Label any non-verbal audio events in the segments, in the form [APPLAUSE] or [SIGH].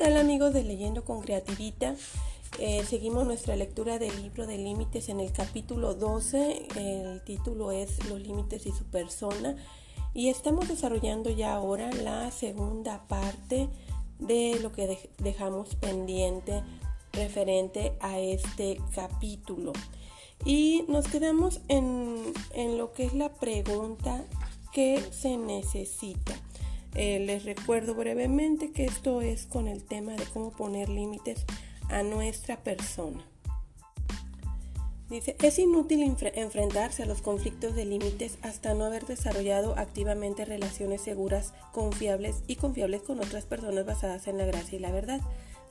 tal amigos de Leyendo con Creativita? Eh, seguimos nuestra lectura del libro de límites en el capítulo 12. El título es Los límites y su persona. Y estamos desarrollando ya ahora la segunda parte de lo que dejamos pendiente referente a este capítulo. Y nos quedamos en, en lo que es la pregunta que se necesita. Eh, les recuerdo brevemente que esto es con el tema de cómo poner límites a nuestra persona. Dice, es inútil enfrentarse a los conflictos de límites hasta no haber desarrollado activamente relaciones seguras, confiables y confiables con otras personas basadas en la gracia y la verdad.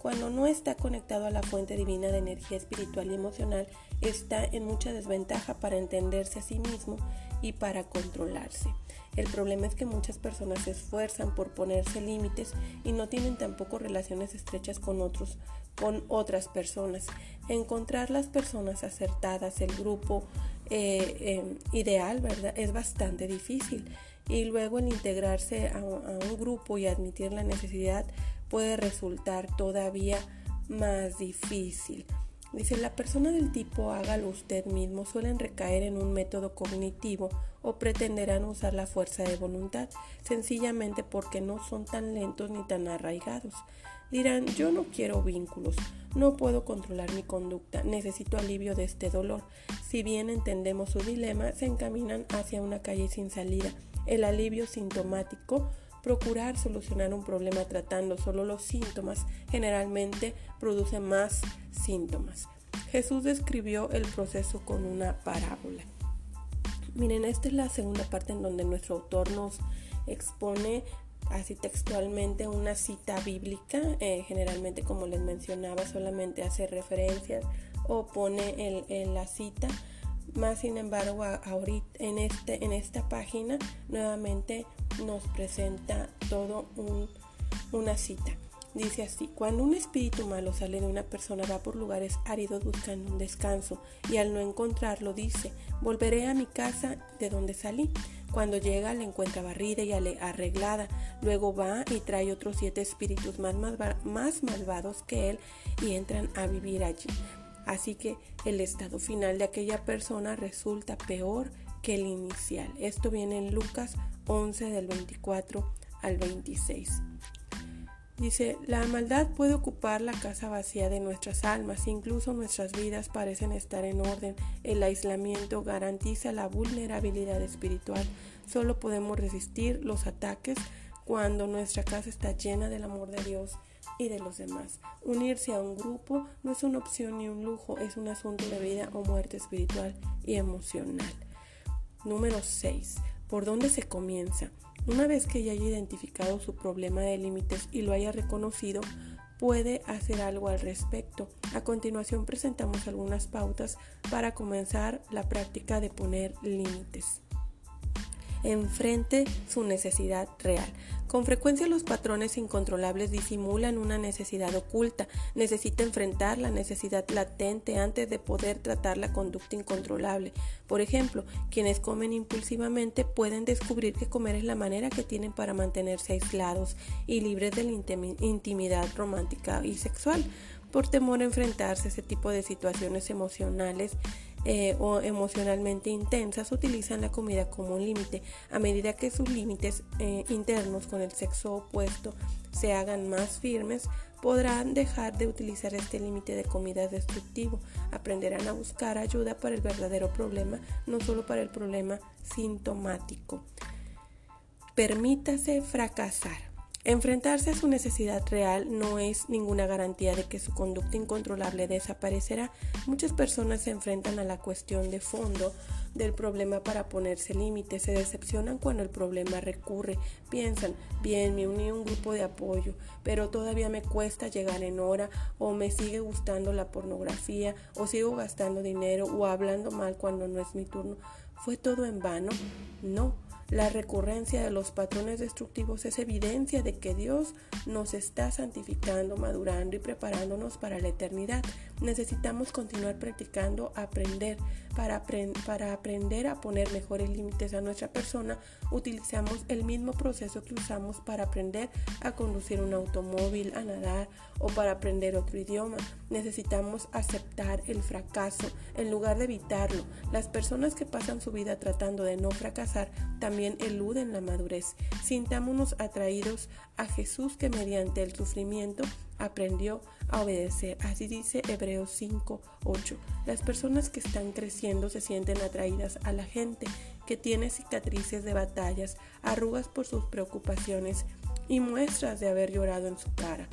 Cuando no está conectado a la fuente divina de energía espiritual y emocional, está en mucha desventaja para entenderse a sí mismo y para controlarse. El problema es que muchas personas se esfuerzan por ponerse límites y no tienen tampoco relaciones estrechas con otros, con otras personas. Encontrar las personas acertadas, el grupo eh, eh, ideal, ¿verdad? Es bastante difícil. Y luego el integrarse a un grupo y admitir la necesidad puede resultar todavía más difícil. Dice, la persona del tipo hágalo usted mismo suelen recaer en un método cognitivo o pretenderán usar la fuerza de voluntad, sencillamente porque no son tan lentos ni tan arraigados. Dirán, yo no quiero vínculos, no puedo controlar mi conducta, necesito alivio de este dolor. Si bien entendemos su dilema, se encaminan hacia una calle sin salida. El alivio sintomático Procurar solucionar un problema tratando solo los síntomas generalmente produce más síntomas. Jesús describió el proceso con una parábola. Miren, esta es la segunda parte en donde nuestro autor nos expone así textualmente una cita bíblica. Eh, generalmente, como les mencionaba, solamente hace referencias o pone en la cita más sin embargo, ahorita en, este, en esta página nuevamente nos presenta todo una cita. Dice así, cuando un espíritu malo sale de una persona va por lugares áridos buscando un descanso y al no encontrarlo dice, volveré a mi casa de donde salí. Cuando llega la encuentra barrida y arreglada, luego va y trae otros siete espíritus más, más malvados que él y entran a vivir allí. Así que el estado final de aquella persona resulta peor que el inicial. Esto viene en Lucas 11 del 24 al 26. Dice, la maldad puede ocupar la casa vacía de nuestras almas, incluso nuestras vidas parecen estar en orden. El aislamiento garantiza la vulnerabilidad espiritual. Solo podemos resistir los ataques cuando nuestra casa está llena del amor de Dios y de los demás. Unirse a un grupo no es una opción ni un lujo, es un asunto de vida o muerte espiritual y emocional. Número 6. ¿Por dónde se comienza? Una vez que ya haya identificado su problema de límites y lo haya reconocido, puede hacer algo al respecto. A continuación presentamos algunas pautas para comenzar la práctica de poner límites enfrente su necesidad real. Con frecuencia los patrones incontrolables disimulan una necesidad oculta. Necesita enfrentar la necesidad latente antes de poder tratar la conducta incontrolable. Por ejemplo, quienes comen impulsivamente pueden descubrir que comer es la manera que tienen para mantenerse aislados y libres de la intimidad romántica y sexual. Por temor a enfrentarse a ese tipo de situaciones emocionales, eh, o emocionalmente intensas utilizan la comida como un límite. A medida que sus límites eh, internos con el sexo opuesto se hagan más firmes, podrán dejar de utilizar este límite de comida destructivo. Aprenderán a buscar ayuda para el verdadero problema, no solo para el problema sintomático. Permítase fracasar. Enfrentarse a su necesidad real no es ninguna garantía de que su conducta incontrolable desaparecerá. Muchas personas se enfrentan a la cuestión de fondo del problema para ponerse límites, se decepcionan cuando el problema recurre, piensan, bien, me uní a un grupo de apoyo, pero todavía me cuesta llegar en hora o me sigue gustando la pornografía o sigo gastando dinero o hablando mal cuando no es mi turno. ¿Fue todo en vano? No la recurrencia de los patrones destructivos es evidencia de que Dios nos está santificando, madurando y preparándonos para la eternidad. Necesitamos continuar practicando, aprender Para, aprender a poner mejores límites a nuestra persona, utilizamos el mismo proceso que usamos para aprender a conducir un automóvil, a nadar o para aprender otro idioma. Necesitamos aceptar el fracaso en lugar de evitarlo. Las personas que pasan su vida tratando de no fracasar también eluden la madurez. Sintámonos atraídos a Jesús que mediante el sufrimiento aprendió a obedecer. Así dice Hebreos 5, 8. Las personas que están creciendo se sienten atraídas a la gente que tiene cicatrices de batallas, arrugas por sus preocupaciones y muestras de haber llorado en su cara.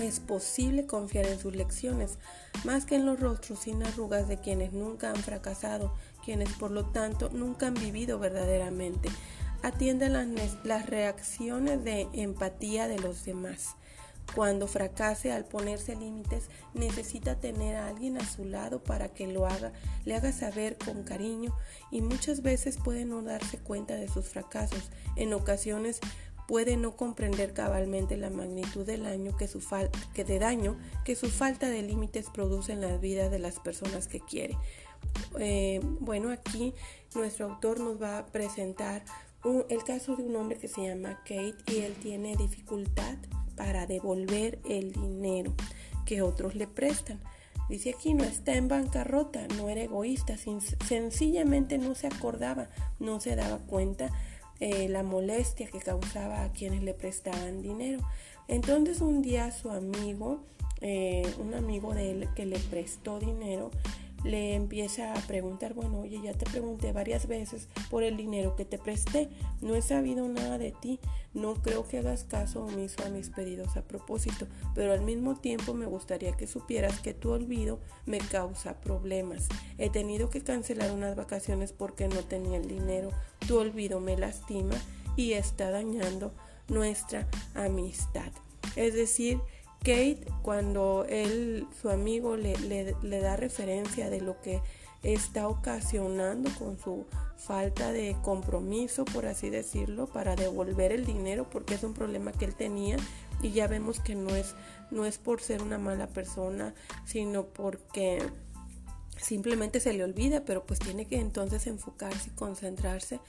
Es posible confiar en sus lecciones, más que en los rostros sin arrugas de quienes nunca han fracasado, quienes por lo tanto nunca han vivido verdaderamente. Atiende las, las reacciones de empatía de los demás. Cuando fracase al ponerse límites, necesita tener a alguien a su lado para que lo haga, le haga saber con cariño y muchas veces puede no darse cuenta de sus fracasos. En ocasiones puede no comprender cabalmente la magnitud del daño que su, que de daño que su falta de límites produce en la vida de las personas que quiere. Eh, bueno, aquí nuestro autor nos va a presentar el caso de un hombre que se llama Kate y él tiene dificultad para devolver el dinero que otros le prestan. Dice aquí, no está en bancarrota, no era egoísta, sencillamente no se acordaba, no se daba cuenta eh, la molestia que causaba a quienes le prestaban dinero. Entonces un día su amigo, eh, un amigo de él que le prestó dinero, le empieza a preguntar, bueno, oye, ya te pregunté varias veces por el dinero que te presté, no he sabido nada de ti, no creo que hagas caso omiso a mis pedidos a propósito, pero al mismo tiempo me gustaría que supieras que tu olvido me causa problemas. He tenido que cancelar unas vacaciones porque no tenía el dinero, tu olvido me lastima y está dañando nuestra amistad. Es decir, Kate, cuando él, su amigo, le, le, da referencia de lo que está ocasionando con su falta de compromiso, por así decirlo, para devolver el dinero, porque es un problema que él tenía y ya vemos que no es, no es por ser una mala persona, sino porque simplemente se le olvida, pero pues tiene que entonces enfocarse y concentrarse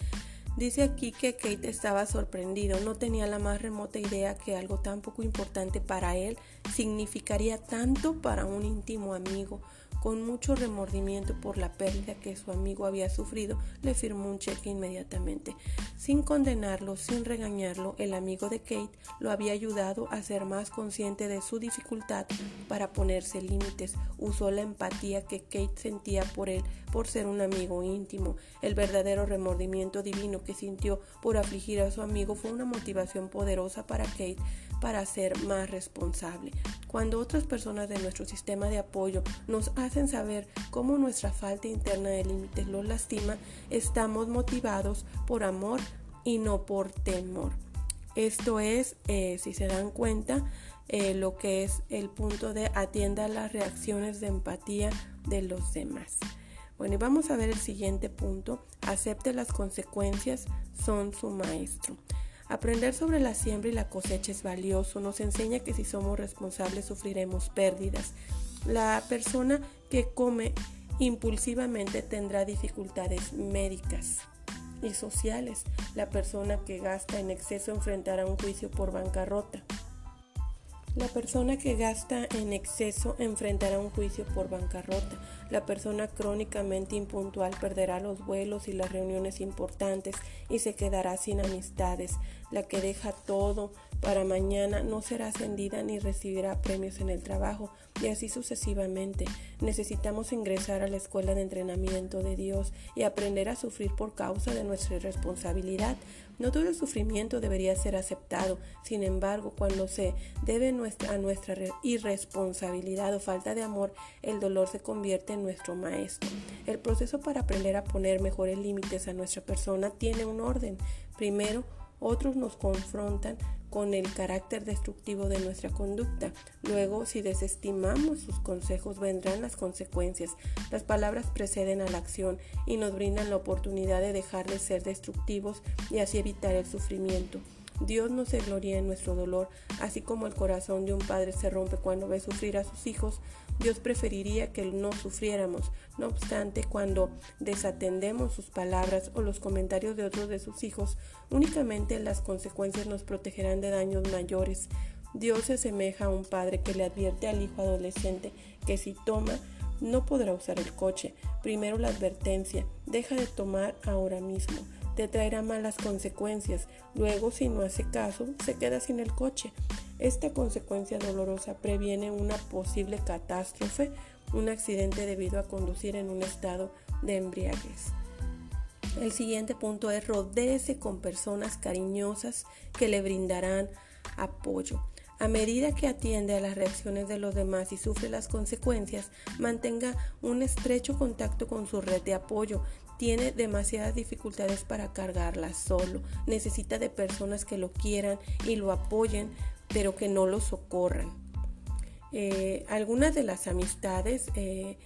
Dice aquí que Kate estaba sorprendido, no tenía la más remota idea que algo tan poco importante para él significaría tanto para un íntimo amigo. Con mucho remordimiento por la pérdida que su amigo había sufrido, le firmó un cheque inmediatamente. Sin condenarlo, sin regañarlo, el amigo de Kate lo había ayudado a ser más consciente de su dificultad para ponerse límites. Usó la empatía que Kate sentía por él por ser un amigo íntimo. El verdadero remordimiento divino que sintió por afligir a su amigo fue una motivación poderosa para Kate para ser más responsable. Cuando otras personas de nuestro sistema de apoyo nos hacen saber cómo nuestra falta interna de límites los lastima, estamos motivados por amor y no por temor. Esto es, eh, si se dan cuenta, eh, lo que es el punto de atienda las reacciones de empatía de los demás. Bueno, y vamos a ver el siguiente punto. Acepte las consecuencias, son su maestro. Aprender sobre la siembra y la cosecha es valioso, nos enseña que si somos responsables sufriremos pérdidas. La persona que come impulsivamente tendrá dificultades médicas y sociales. La persona que gasta en exceso enfrentará un juicio por bancarrota. La persona que gasta en exceso enfrentará un juicio por bancarrota. La persona crónicamente impuntual perderá los vuelos y las reuniones importantes y se quedará sin amistades. La que deja todo para mañana no será ascendida ni recibirá premios en el trabajo y así sucesivamente. Necesitamos ingresar a la escuela de entrenamiento de Dios y aprender a sufrir por causa de nuestra irresponsabilidad. No todo el sufrimiento debería ser aceptado, sin embargo, cuando se debe a nuestra irresponsabilidad o falta de amor, el dolor se convierte nuestro maestro. El proceso para aprender a poner mejores límites a nuestra persona tiene un orden. Primero, otros nos confrontan con el carácter destructivo de nuestra conducta. Luego, si desestimamos sus consejos, vendrán las consecuencias. Las palabras preceden a la acción y nos brindan la oportunidad de dejar de ser destructivos y así evitar el sufrimiento. Dios no se gloria en nuestro dolor, así como el corazón de un padre se rompe cuando ve sufrir a sus hijos. Dios preferiría que no sufriéramos. No obstante, cuando desatendemos sus palabras o los comentarios de otros de sus hijos, únicamente las consecuencias nos protegerán de daños mayores. Dios se asemeja a un padre que le advierte al hijo adolescente que si toma no podrá usar el coche. Primero la advertencia, deja de tomar ahora mismo, te traerá malas consecuencias. Luego, si no hace caso, se queda sin el coche. Esta consecuencia dolorosa previene una posible catástrofe, un accidente debido a conducir en un estado de embriaguez. El siguiente punto es rodéese con personas cariñosas que le brindarán apoyo. A medida que atiende a las reacciones de los demás y sufre las consecuencias, mantenga un estrecho contacto con su red de apoyo. Tiene demasiadas dificultades para cargarla solo. Necesita de personas que lo quieran y lo apoyen, pero que no lo socorran. Eh, algunas de las amistades eh,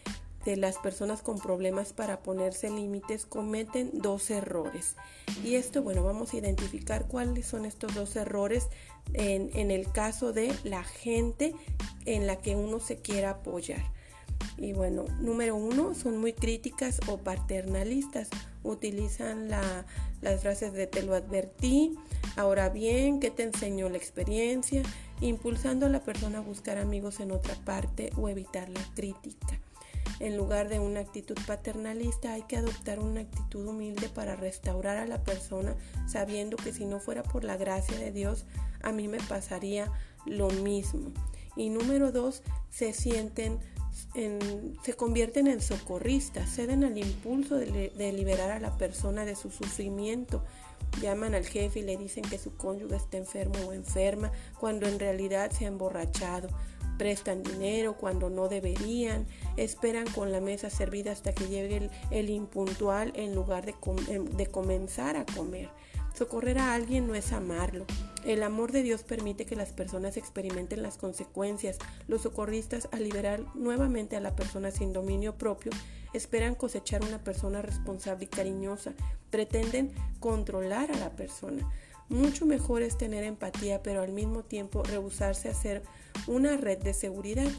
de las personas con problemas para ponerse límites cometen dos errores. Y esto, bueno, vamos a identificar cuáles son estos dos errores en, el caso de la gente en la que uno se quiera apoyar. Y bueno, número uno, son muy críticas o paternalistas. Utilizan la, las frases de te lo advertí, ahora bien, ¿qué te enseñó la experiencia? Impulsando a la persona a buscar amigos en otra parte o evitar la crítica. En lugar de una actitud paternalista hay que adoptar una actitud humilde para restaurar a la persona sabiendo que si no fuera por la gracia de Dios a mí me pasaría lo mismo. Y número dos, se sienten se convierten en socorristas, ceden al impulso de, de, liberar a la persona de su sufrimiento. Llaman al jefe y le dicen que su cónyuge está enfermo o enferma, cuando en realidad se ha emborrachado prestan dinero cuando no deberían, esperan con la mesa servida hasta que llegue el, impuntual en lugar de, em, de comenzar a comer. Socorrer a alguien no es amarlo. El amor de Dios permite que las personas experimenten las consecuencias. Los socorristas, al liberar nuevamente a la persona sin dominio propio, esperan cosechar una persona responsable y cariñosa. Pretenden controlar a la persona. Mucho mejor es tener empatía, pero al mismo tiempo rehusarse a ser una red de seguridad.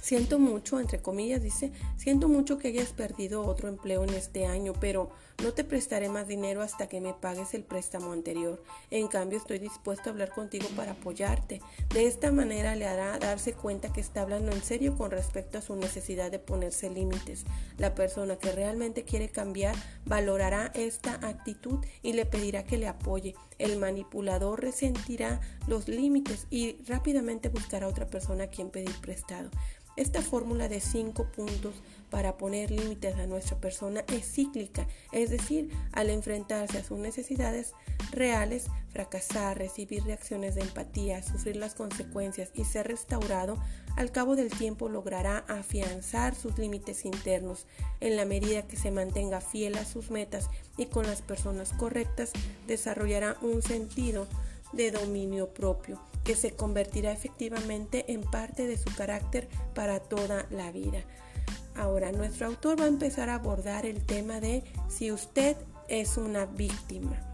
Siento mucho, entre comillas, dice, siento mucho que hayas perdido otro empleo en este año, pero no te prestaré más dinero hasta que me pagues el préstamo anterior. En cambio, estoy dispuesto a hablar contigo para apoyarte. De esta manera le hará darse cuenta que está hablando en serio con respecto a su necesidad de ponerse límites. La persona que realmente quiere cambiar valorará esta actitud y le pedirá que le apoye. El manipulador resentirá los límites y rápidamente buscará otra persona a quien pedir prestado. Esta fórmula de cinco puntos para poner límites a nuestra persona es cíclica, es decir, al enfrentarse a sus necesidades reales, fracasar, recibir reacciones de empatía, sufrir las consecuencias y ser restaurado, al cabo del tiempo logrará afianzar sus límites internos en la medida que se mantenga fiel a sus metas y con las personas correctas desarrollará un sentido de dominio propio que se convertirá efectivamente en parte de su carácter para toda la vida. Ahora, nuestro autor va a empezar a abordar el tema de si usted es una víctima.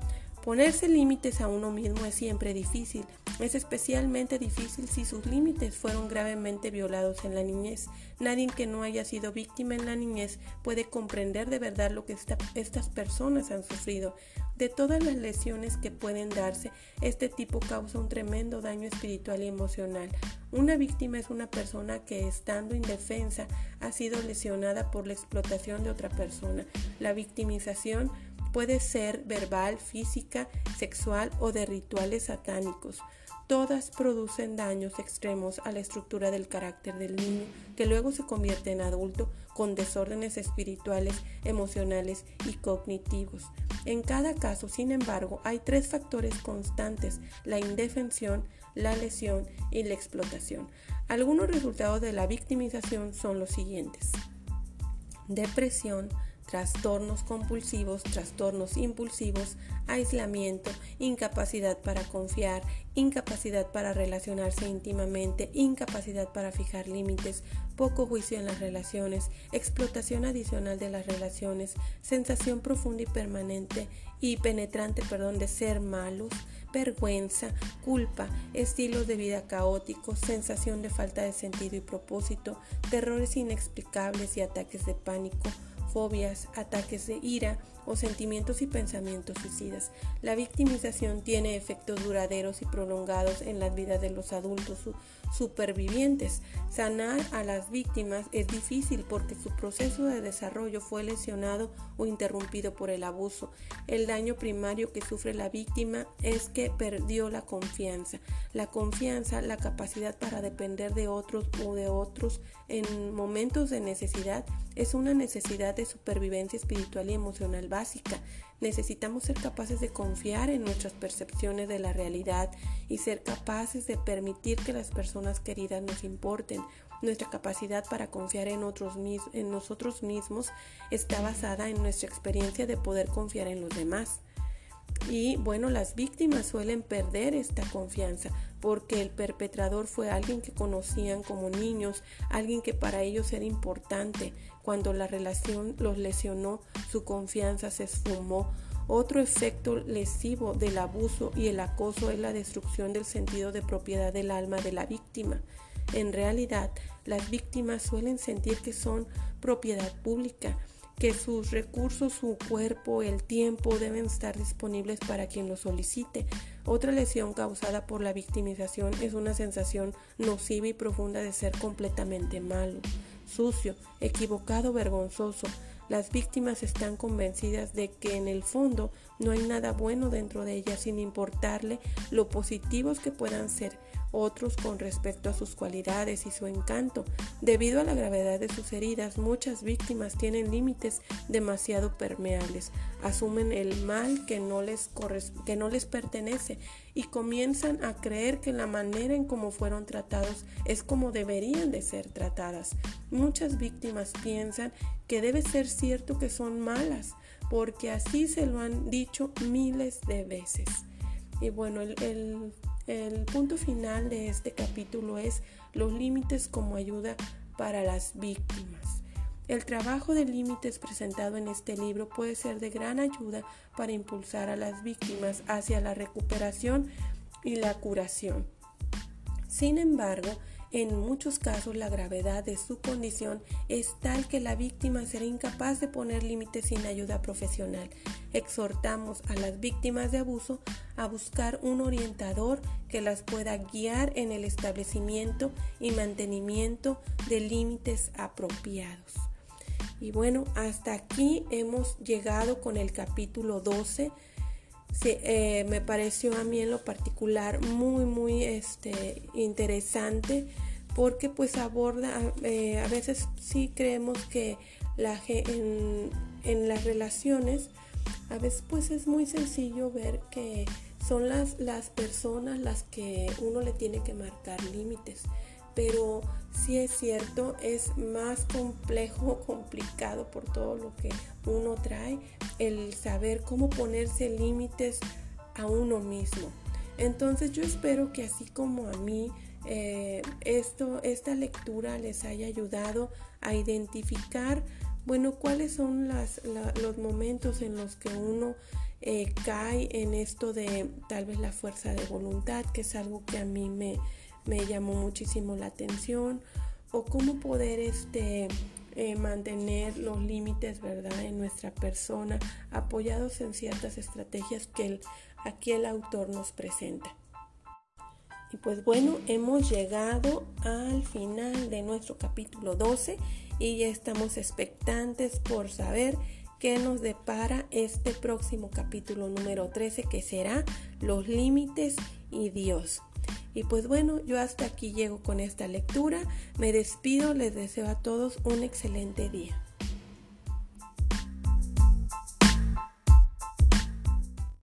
Ponerse límites a uno mismo es siempre difícil. Es especialmente difícil si sus límites fueron gravemente violados en la niñez. Nadie que no haya sido víctima en la niñez puede comprender de verdad lo que estas personas han sufrido. De todas las lesiones que pueden darse, este tipo causa un tremendo daño espiritual y emocional. Una víctima es una persona que estando indefensa ha sido lesionada por la explotación de otra persona. La victimización puede ser verbal, física, sexual o de rituales satánicos. Todas producen daños extremos a la estructura del carácter del niño, que luego se convierte en adulto con desórdenes espirituales, emocionales y cognitivos. En cada caso, sin embargo, hay tres factores constantes, la indefensión, la lesión y la explotación. Algunos resultados de la victimización son los siguientes. Depresión, trastornos compulsivos, trastornos impulsivos, aislamiento, incapacidad para confiar, incapacidad para relacionarse íntimamente, incapacidad para fijar límites, poco juicio en las relaciones, explotación adicional de las relaciones, sensación profunda y permanente y penetrante, perdón, de ser malos, vergüenza, culpa, estilos de vida caóticos, sensación de falta de sentido y propósito, terrores inexplicables y ataques de pánico, fobias, ataques de ira o sentimientos y pensamientos suicidas. La victimización tiene efectos duraderos y prolongados en la vida de los adultos supervivientes. Sanar a las víctimas es difícil porque su proceso de desarrollo fue lesionado o interrumpido por el abuso. El daño primario que sufre la víctima es que perdió la confianza. La confianza, la capacidad para depender de otros o de otros en momentos de necesidad, es una necesidad de supervivencia espiritual y emocional básica. Necesitamos ser capaces de confiar en nuestras percepciones de la realidad y ser capaces de permitir que las personas queridas nos importen. Nuestra capacidad para confiar en, otros, en nosotros mismos está basada en nuestra experiencia de poder confiar en los demás. Y bueno, las víctimas suelen perder esta confianza porque el perpetrador fue alguien que conocían como niños, alguien que para ellos era importante. Cuando la relación los lesionó, su confianza se esfumó. Otro efecto lesivo del abuso y el acoso es la destrucción del sentido de propiedad del alma de la víctima. En realidad, las víctimas suelen sentir que son propiedad pública que sus recursos, su cuerpo, el tiempo deben estar disponibles para quien lo solicite. Otra lesión causada por la victimización es una sensación nociva y profunda de ser completamente malo, sucio, equivocado, vergonzoso. Las víctimas están convencidas de que en el fondo no hay nada bueno dentro de ellas sin importarle lo positivos que puedan ser otros con respecto a sus cualidades y su encanto. Debido a la gravedad de sus heridas, muchas víctimas tienen límites demasiado permeables, asumen el mal que no les, que no les pertenece y comienzan a creer que la manera en cómo fueron tratados es como deberían de ser tratadas. Muchas víctimas piensan que debe ser cierto que son malas, porque así se lo han dicho miles de veces. Y bueno, el, el el punto final de este capítulo es los límites como ayuda para las víctimas. El trabajo de límites presentado en este libro puede ser de gran ayuda para impulsar a las víctimas hacia la recuperación y la curación. Sin embargo, en muchos casos la gravedad de su condición es tal que la víctima será incapaz de poner límites sin ayuda profesional. Exhortamos a las víctimas de abuso a buscar un orientador que las pueda guiar en el establecimiento y mantenimiento de límites apropiados. Y bueno, hasta aquí hemos llegado con el capítulo 12 Sí, eh, me pareció a mí en lo particular muy, muy este, interesante porque pues aborda, eh, a veces sí creemos que en las relaciones, a veces pues es muy sencillo ver que son las, las personas las que uno le tiene que marcar límites pero sí es cierto, es más complejo, [LAUGHS] complicado por todo lo que uno trae, el saber cómo ponerse límites a uno mismo. Entonces yo espero que así como a mí, eh, esto, esta lectura les haya ayudado a identificar, bueno, cuáles son los momentos en los que uno eh, cae en esto de tal vez la fuerza de voluntad, que es algo que a mí me, me llamó muchísimo la atención o cómo poder este eh, mantener los límites verdad en nuestra persona apoyados en ciertas estrategias que aquí el autor nos presenta y pues bueno hemos llegado al final de nuestro capítulo 12 y ya estamos expectantes por saber qué nos depara este próximo capítulo número 13 que será los límites y Dios y pues bueno, yo hasta aquí llego con esta lectura. Me despido, les deseo a todos un excelente día.